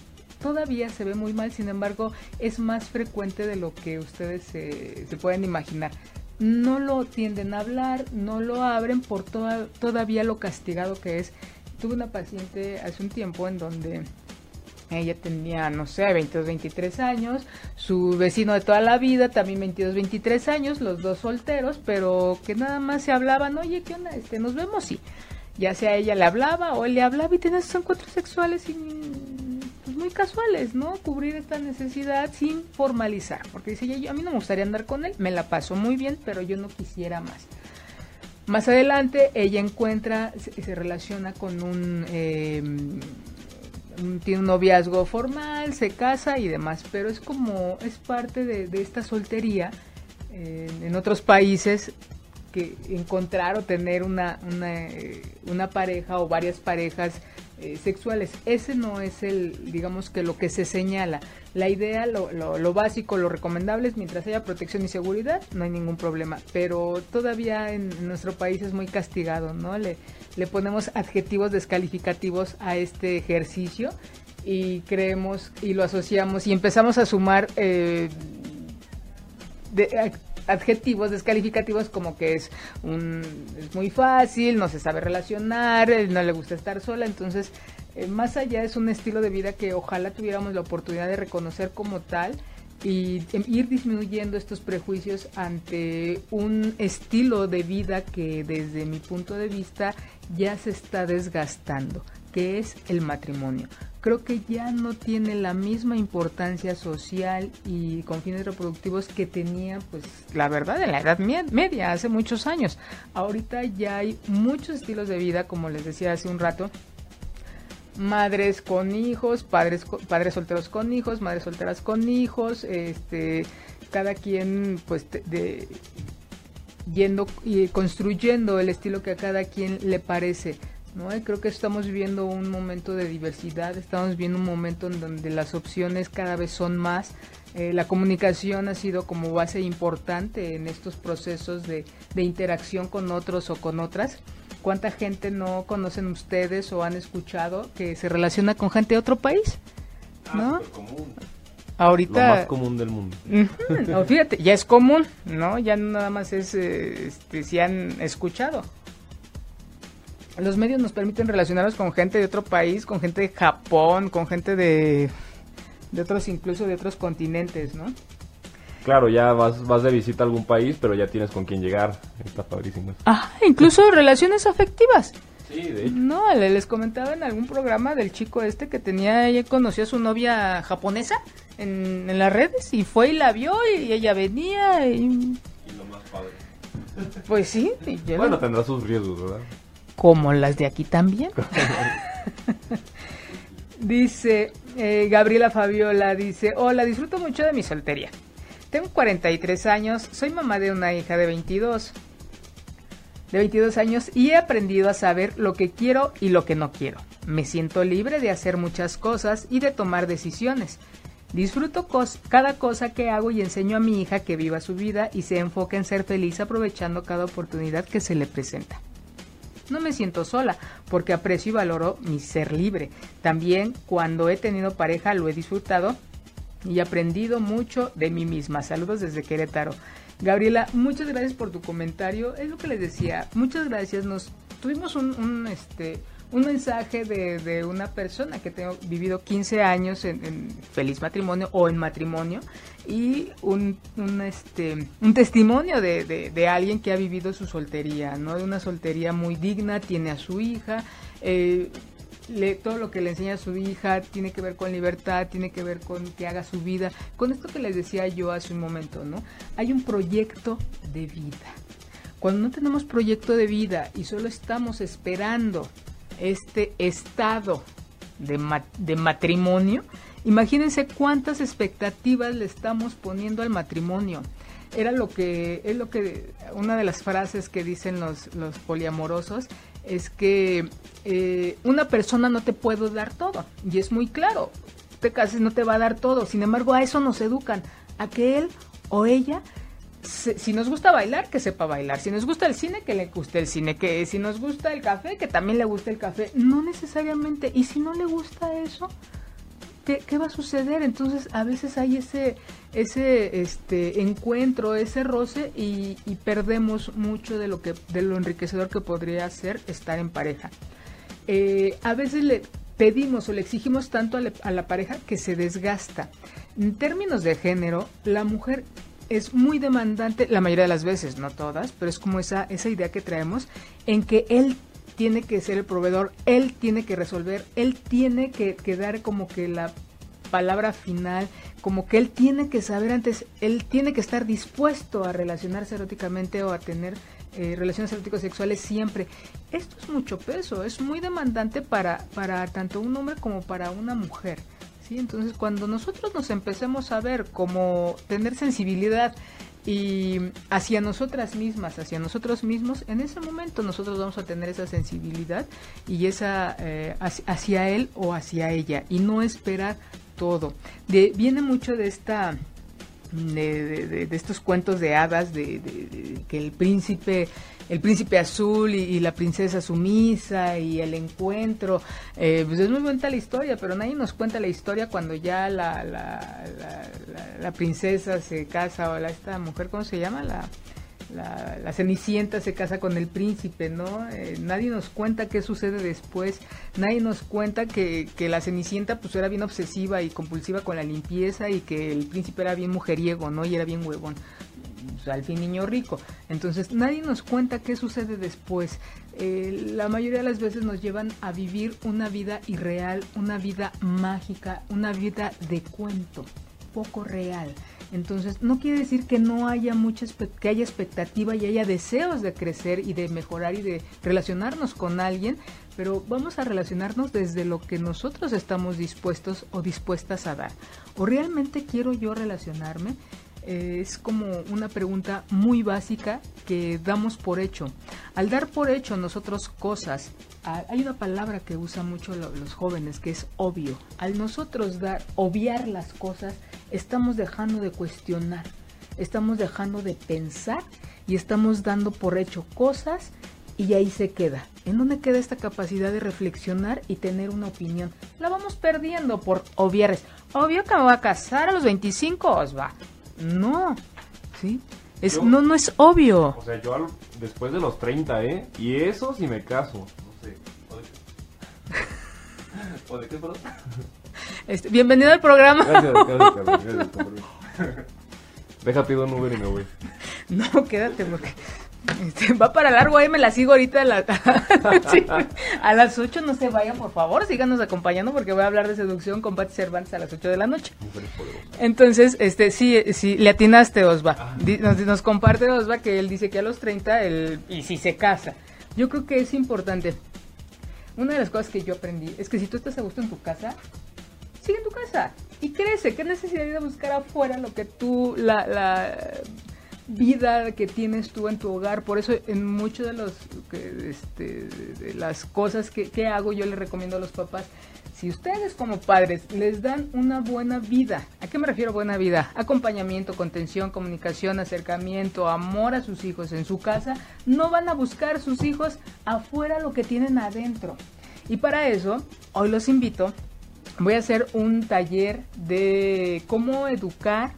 todavía se ve muy mal, sin embargo, es más frecuente de lo que ustedes se, se pueden imaginar. No lo tienden a hablar, no lo abren por toda, todavía lo castigado que es. Tuve una paciente hace un tiempo en donde ella tenía, no sé, 22, 23 años. Su vecino de toda la vida, también 22, 23 años, los dos solteros, pero que nada más se hablaban, oye, ¿qué onda? Este, nos vemos y ya sea ella le hablaba o él le hablaba y tenía esos encuentros sexuales y, pues, muy casuales, ¿no? Cubrir esta necesidad sin formalizar. Porque dice, yo, a mí no me gustaría andar con él, me la paso muy bien, pero yo no quisiera más. Más adelante ella encuentra, se, se relaciona con un... Eh, tiene un noviazgo formal, se casa y demás, pero es como, es parte de, esta soltería en otros países que encontrar o tener una, una, eh, una pareja o varias parejas eh, sexuales. Ese no es el, digamos que lo que se señala. La idea, lo, lo, básico, lo recomendable es mientras haya protección y seguridad, no hay ningún problema. Pero todavía en, nuestro país es muy castigado, ¿no? Le, le ponemos adjetivos descalificativos a este ejercicio y creemos y lo asociamos y empezamos a sumar eh, adjetivos descalificativos como que es un es muy fácil, no se sabe relacionar, no le gusta estar sola, entonces eh, más allá es un estilo de vida que ojalá tuviéramos la oportunidad de reconocer como tal y em, ir disminuyendo estos prejuicios ante un estilo de vida que desde mi punto de vista ya se está desgastando, que es el matrimonio. Creo que ya no tiene la misma importancia social y con fines reproductivos que tenía, pues, la verdad, en la Edad Media, hace muchos años. Ahorita ya hay muchos estilos de vida, como les decía hace un rato, madres con hijos, padres padres solteros con hijos, madres solteras con hijos, este cada quien pues de, yendo y construyendo el estilo que a cada quien le parece. ¿No? creo que estamos viviendo un momento de diversidad, estamos viviendo un momento en donde las opciones cada vez son más. Eh, la comunicación ha sido como base importante en estos procesos de, de interacción con otros o con otras ¿Cuánta gente no conocen ustedes o han escuchado que se relaciona con gente de otro país? Ah, ¿No? común. Ahorita... Lo más común del mundo. No, fíjate, ya es común, ¿no? Ya nada más es eh, este, si han escuchado. Los medios nos permiten relacionarnos con gente de otro país, con gente de Japón, con gente de, de otros, incluso de otros continentes, ¿no? Claro, ya vas, vas de visita a algún país, pero ya tienes con quién llegar. Está padrísimo. Ah, incluso [LAUGHS] relaciones afectivas. Sí, de hecho. No, le- les comentaba en algún programa del chico este que tenía, ella conoció a su novia japonesa en, en las redes y fue y la vio y ella venía y Y lo más padre. pues sí, y yo Bueno, lo- tendrá sus riesgos, ¿verdad? Como las de aquí también. [LAUGHS] dice eh, Gabriela Fabiola, dice, hola, disfruto mucho de mi soltería. Tengo 43 años, soy mamá de una hija de 22. De 22 años y he aprendido a saber lo que quiero y lo que no quiero. Me siento libre de hacer muchas cosas y de tomar decisiones. Disfruto cada cosa que hago y enseño a mi hija que viva su vida y se enfoque en ser feliz aprovechando cada oportunidad que se le presenta. No me siento sola, porque aprecio y valoro mi ser libre. También cuando he tenido pareja lo he disfrutado y aprendido mucho de mí misma. Saludos desde Querétaro. Gabriela, muchas gracias por tu comentario. Es lo que les decía. Muchas gracias. Nos tuvimos un, un, este un mensaje de, de una persona que tengo vivido 15 años en, feliz matrimonio o en matrimonio y un, un, este, un testimonio de, de, de alguien que ha vivido su soltería, ¿no? De una soltería muy digna, tiene a su hija, eh, le, todo lo que le enseña a su hija tiene que ver con libertad, tiene que ver con que haga su vida. Con esto que les decía yo hace un momento, ¿no? Hay un proyecto de vida. Cuando no tenemos proyecto de vida y solo estamos esperando este estado de, de matrimonio, imagínense cuántas expectativas le estamos poniendo al matrimonio. Era lo que es lo que una de las frases que dicen los, los poliamorosos es que eh, una persona no te puede dar todo y es muy claro te cases no te va a dar todo sin embargo a eso nos educan a que él o ella si nos gusta bailar que sepa bailar si nos gusta el cine que le guste el cine que si nos gusta el café que también le guste el café no necesariamente y si no le gusta eso ¿Qué, ¿qué, va a suceder? Entonces a veces hay ese, ese este, encuentro, ese roce y, perdemos mucho de lo, que, de lo enriquecedor que podría ser estar en pareja. Eh, a veces le pedimos o le exigimos tanto a, a la pareja que se desgasta. En términos de género, la mujer es muy demandante, la mayoría de las veces, no todas, pero es como esa, esa idea que traemos en que él tiene que ser el proveedor, él tiene que resolver, él tiene que, dar como que la palabra final, como que él tiene que saber antes, él tiene que estar dispuesto a relacionarse eróticamente o a tener eh, relaciones eróticos sexuales siempre. Esto es mucho peso, es muy demandante para, para tanto un hombre como para una mujer. ¿Sí? Entonces cuando nosotros nos empecemos a ver como tener sensibilidad, y hacia nosotras mismas, hacia nosotros mismos, en ese momento nosotros vamos a tener esa sensibilidad y esa eh, hacia él o hacia ella y no esperar todo. De, viene mucho de esta de, de, de, estos cuentos de hadas de, que el príncipe el príncipe azul y, la princesa sumisa y el encuentro eh, pues es muy buena la historia pero nadie nos cuenta la historia cuando ya la, la, la, la princesa se casa o la, esta mujer cómo se llama la la, la, Cenicienta se casa con el príncipe, ¿no? Eh, nadie nos cuenta qué sucede después, nadie nos cuenta que, que, la Cenicienta pues era bien obsesiva y compulsiva con la limpieza y que el príncipe era bien mujeriego, ¿no? Y era bien huevón. Pues, al fin niño rico. Entonces nadie nos cuenta qué sucede después. Eh, la mayoría de las veces nos llevan a vivir una vida irreal, una vida mágica, una vida de cuento, poco real. Entonces, no quiere decir que no haya mucha que haya expectativa y haya deseos de crecer y de mejorar y de relacionarnos con alguien, pero vamos a relacionarnos desde lo que nosotros estamos dispuestos o dispuestas a dar. ¿O realmente quiero yo relacionarme? Eh, es como una pregunta muy básica que damos por hecho. Al dar por hecho nosotros cosas, hay una palabra que usan mucho los jóvenes que es obvio. Al nosotros dar, obviar las cosas, estamos dejando de cuestionar, estamos dejando de pensar y estamos dando por hecho cosas y ahí se queda. ¿En dónde queda esta capacidad de reflexionar y tener una opinión? La vamos perdiendo por obviarles. Obvio que me voy a casar a los 25, Osva. No, ¿sí? Es, no, no es obvio. O sea, yo después de los 30, ¿eh? Y eso si me caso. No sé. ¿O de qué, [LAUGHS] ¿O Este, bienvenido al programa. Gracias, gracias, [LAUGHS] [LAUGHS] Deja pido un Uber y me voy. No, quédate porque este, va para largo, ahí me la sigo ahorita a, la, [LAUGHS] a las 8, no se vayan por favor, síganos acompañando porque voy a hablar de seducción con Pati Cervantes a las 8 de la noche. Entonces, este sí, sí le atinaste Osva, ah. nos, nos, comparte Osva que él dice que a los 30 él, y si se casa. Yo creo que es importante. Una de las cosas que yo aprendí es que si tú estás a gusto en tu casa, sigue en tu casa y crece. ¿Qué necesidad de buscar afuera lo que tú, la, la vida que tienes tú en tu hogar. Por eso en muchos de este, las cosas que, que, hago yo le recomiendo a los papás, si ustedes como padres les dan una buena vida, ¿a qué me refiero buena vida? Acompañamiento, contención, comunicación, acercamiento, amor a sus hijos en su casa, no van a buscar sus hijos afuera lo que tienen adentro. Y para eso, hoy los invito, voy a hacer un taller de cómo educar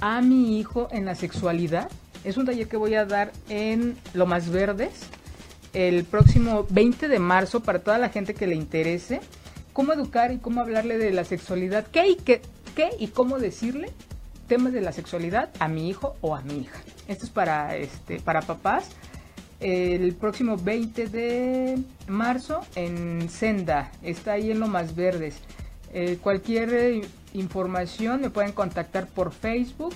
a mi hijo en la sexualidad. Es un taller que voy a dar en Lomas Verdes el próximo 20 de marzo para toda la gente que le interese. Cómo educar y cómo hablarle de la sexualidad. ¿Qué y, qué, qué y cómo decirle temas de la sexualidad a mi hijo o a mi hija? Esto es para, este, para papás. El próximo 20 de marzo en Senda. Está ahí en Lomas Verdes. Eh, cualquier eh, información me pueden contactar por Facebook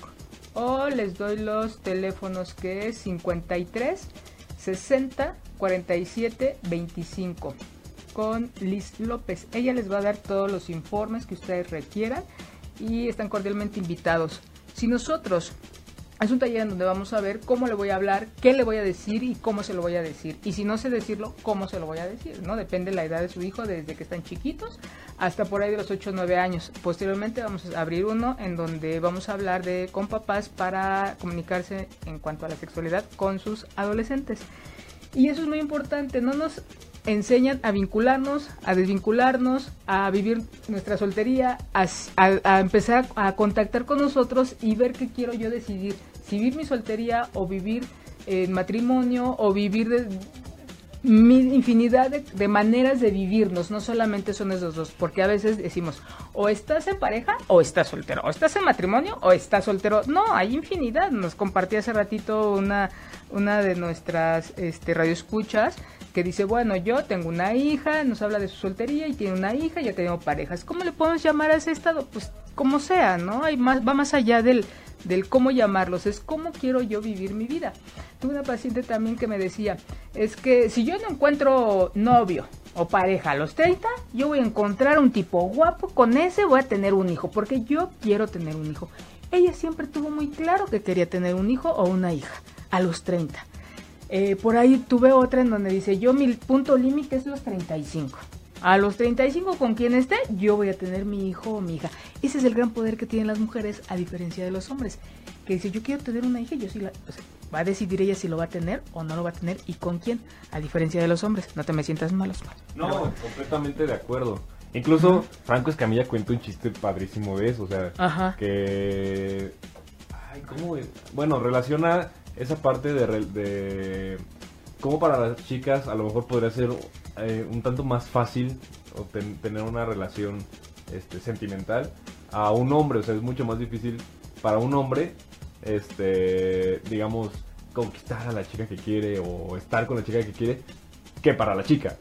o les doy los teléfonos que es 53 60 47 25 con Liz López. Ella les va a dar todos los informes que ustedes requieran y están cordialmente invitados. Si nosotros es un taller en donde vamos a ver cómo le voy a hablar, qué le voy a decir y cómo se lo voy a decir. Y si no sé decirlo, cómo se lo voy a decir, ¿no? Depende de la edad de su hijo, desde que están chiquitos hasta por ahí de los 8 o 9 años. Posteriormente vamos a abrir uno en donde vamos a hablar de con papás para comunicarse en cuanto a la sexualidad con sus adolescentes. Y eso es muy importante, no nos enseñan a vincularnos, a desvincularnos, a vivir nuestra soltería, a, empezar a contactar con nosotros y ver qué quiero yo decidir, si vivir mi soltería o vivir en matrimonio o vivir de, infinidad de, maneras de vivirnos, no solamente son esos dos, porque a veces decimos, o estás en pareja o estás soltero, o estás en matrimonio o estás soltero. No, hay infinidad. Nos compartí hace ratito una, una de nuestras este, radioescuchas que dice, bueno, yo tengo una hija, nos habla de su soltería y tiene una hija, ya tengo parejas. ¿Cómo le podemos llamar a ese estado? Pues como sea, ¿no? Hay más, va más allá del, del cómo llamarlos, es cómo quiero yo vivir mi vida. Tuve una paciente también que me decía, es que si yo no encuentro novio o pareja a los 30, yo voy a encontrar un tipo guapo, con ese voy a tener un hijo, porque yo quiero tener un hijo. Ella siempre tuvo muy claro que quería tener un hijo o una hija a los 30 eh, por ahí tuve otra en donde dice, yo mi punto límite es los 35. A los 35 con quien esté, yo voy a tener mi hijo o mi hija. Ese es el gran poder que tienen las mujeres a diferencia de los hombres. Que dice, yo quiero tener una hija, yo sí la... va a decidir ella si lo va a tener o no lo va a tener y con quién, a diferencia de los hombres. No te me sientas mal, Oscar. No, completamente de acuerdo. Incluso Franco Escamilla cuenta un chiste padrísimo de eso, o sea, que... Ay, ¿cómo? Bueno, relaciona esa parte de, de cómo para las chicas a lo mejor podría ser eh, un tanto más fácil tener una relación este, sentimental a un hombre, o sea, es mucho más difícil para un hombre, este, digamos, conquistar a la chica que quiere o estar con la chica que quiere que para la chica.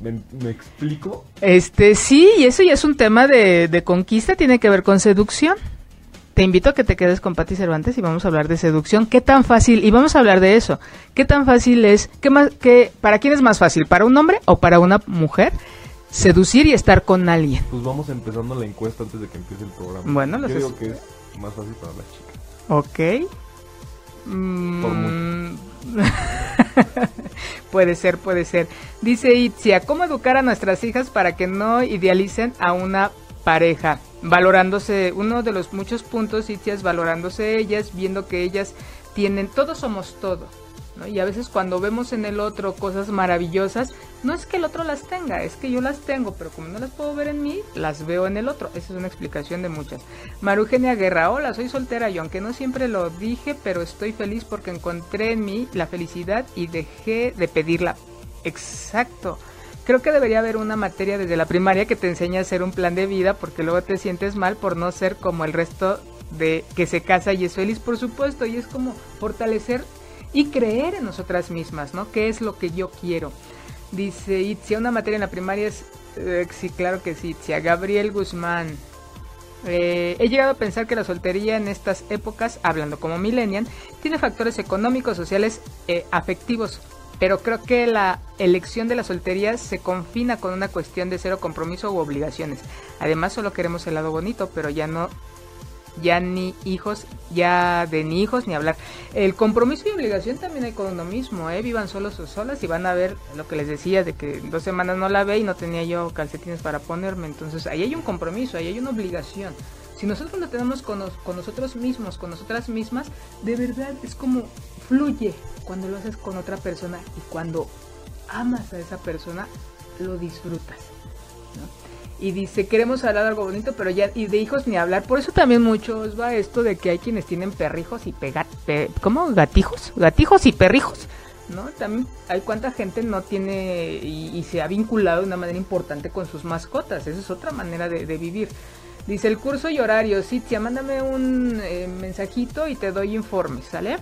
¿me, explico? Este, sí, y eso ya es un tema de, de conquista, tiene que ver con seducción te invito a que te quedes con Patti Cervantes y vamos a hablar de seducción. ¿Qué tan fácil? Y vamos a hablar de eso. ¿Qué tan fácil es? ¿Qué más, qué, ¿Para quién es más fácil? ¿Para un hombre o para una mujer? Seducir y estar con alguien. Pues vamos empezando la encuesta antes de que empiece el programa. Bueno, Yo digo que es más fácil para la chica. Ok. Mm. [LAUGHS] puede ser, puede ser. Dice Itzia, ¿cómo educar a nuestras hijas para que no idealicen a una pareja? Valorándose, uno de los muchos puntos, es valorándose ellas, viendo que ellas tienen, todos somos todo, Y a veces cuando vemos en el otro cosas maravillosas, no es que el otro las tenga, es que yo las tengo, pero como no las puedo ver en mí, las veo en el otro. Esa es una explicación de muchas. Marugenia Guerra, hola, soy soltera y aunque no siempre lo dije, pero estoy feliz porque encontré en mí la felicidad y dejé de pedirla. Exacto. Creo que debería haber una materia desde la primaria que te enseñe a hacer un plan de vida porque luego te sientes mal por no ser como el resto de que se casa y es feliz, por supuesto, y es como fortalecer y creer en nosotras mismas, ¿no? ¿Qué es lo que yo quiero? Dice Itzia, una materia en la primaria es... Eh, sí, claro que sí, Itzia. Gabriel Guzmán. Eh, he llegado a pensar que la soltería en estas épocas, hablando como millennial, tiene factores económicos, sociales, eh, afectivos, pero creo que la elección de la soltería se confina con una cuestión de cero compromiso u obligaciones. Además, solo queremos el lado bonito, pero ya no ya ni hijos, ya de ni hijos ni hablar. El compromiso y obligación también hay con uno mismo, ¿eh? Vivan solos o solas y van a ver lo que les decía de que dos semanas no la ve y no tenía yo calcetines para ponerme. Entonces ahí hay un compromiso, ahí hay una obligación. Si nosotros lo tenemos con, con nosotros mismos, con nosotras mismas, de verdad es como fluye cuando lo haces con otra persona y cuando amas a esa persona, lo disfrutas y dice, queremos hablar de algo bonito, pero ya, y de hijos ni hablar. Por eso también muchos va esto de que hay quienes tienen perrijos y pegat, ¿cómo? Gatijos, gatijos y perrijos, ¿no? También hay cuánta gente no tiene y, se ha vinculado de una manera importante con sus mascotas. Esa es otra manera de, vivir. Dice el curso y horario, Citia, mándame un eh, mensajito y te doy informes, ¿sale?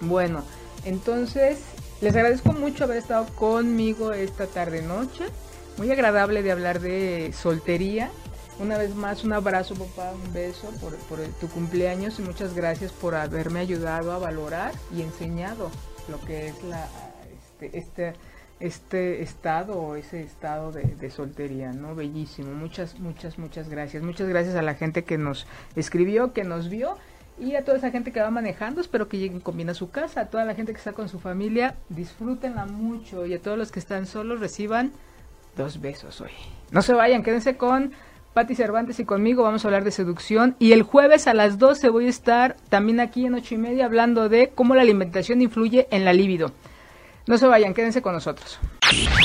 Bueno, entonces les agradezco mucho haber estado conmigo esta tarde noche muy agradable de hablar de soltería. Una vez más, un abrazo, papá, un beso por, tu cumpleaños y muchas gracias por haberme ayudado a valorar y enseñado lo que es la, este, este, este estado o ese estado de, de, soltería, ¿no? Bellísimo. Muchas, muchas, muchas gracias. Muchas gracias a la gente que nos escribió, que nos vio y a toda esa gente que va manejando. Espero que lleguen con bien a su casa. A toda la gente que está con su familia, disfrútenla mucho y a todos los que están solos reciban dos besos hoy. No se vayan, quédense con Patti Cervantes y conmigo. Vamos a hablar de seducción. Y el jueves a las 12 voy a estar también aquí en ocho y media hablando de cómo la alimentación influye en la libido. No se vayan, quédense con nosotros.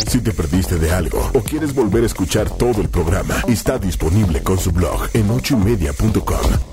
Si te perdiste de algo o quieres volver a escuchar todo el programa, está disponible con su blog en ochoymedia.com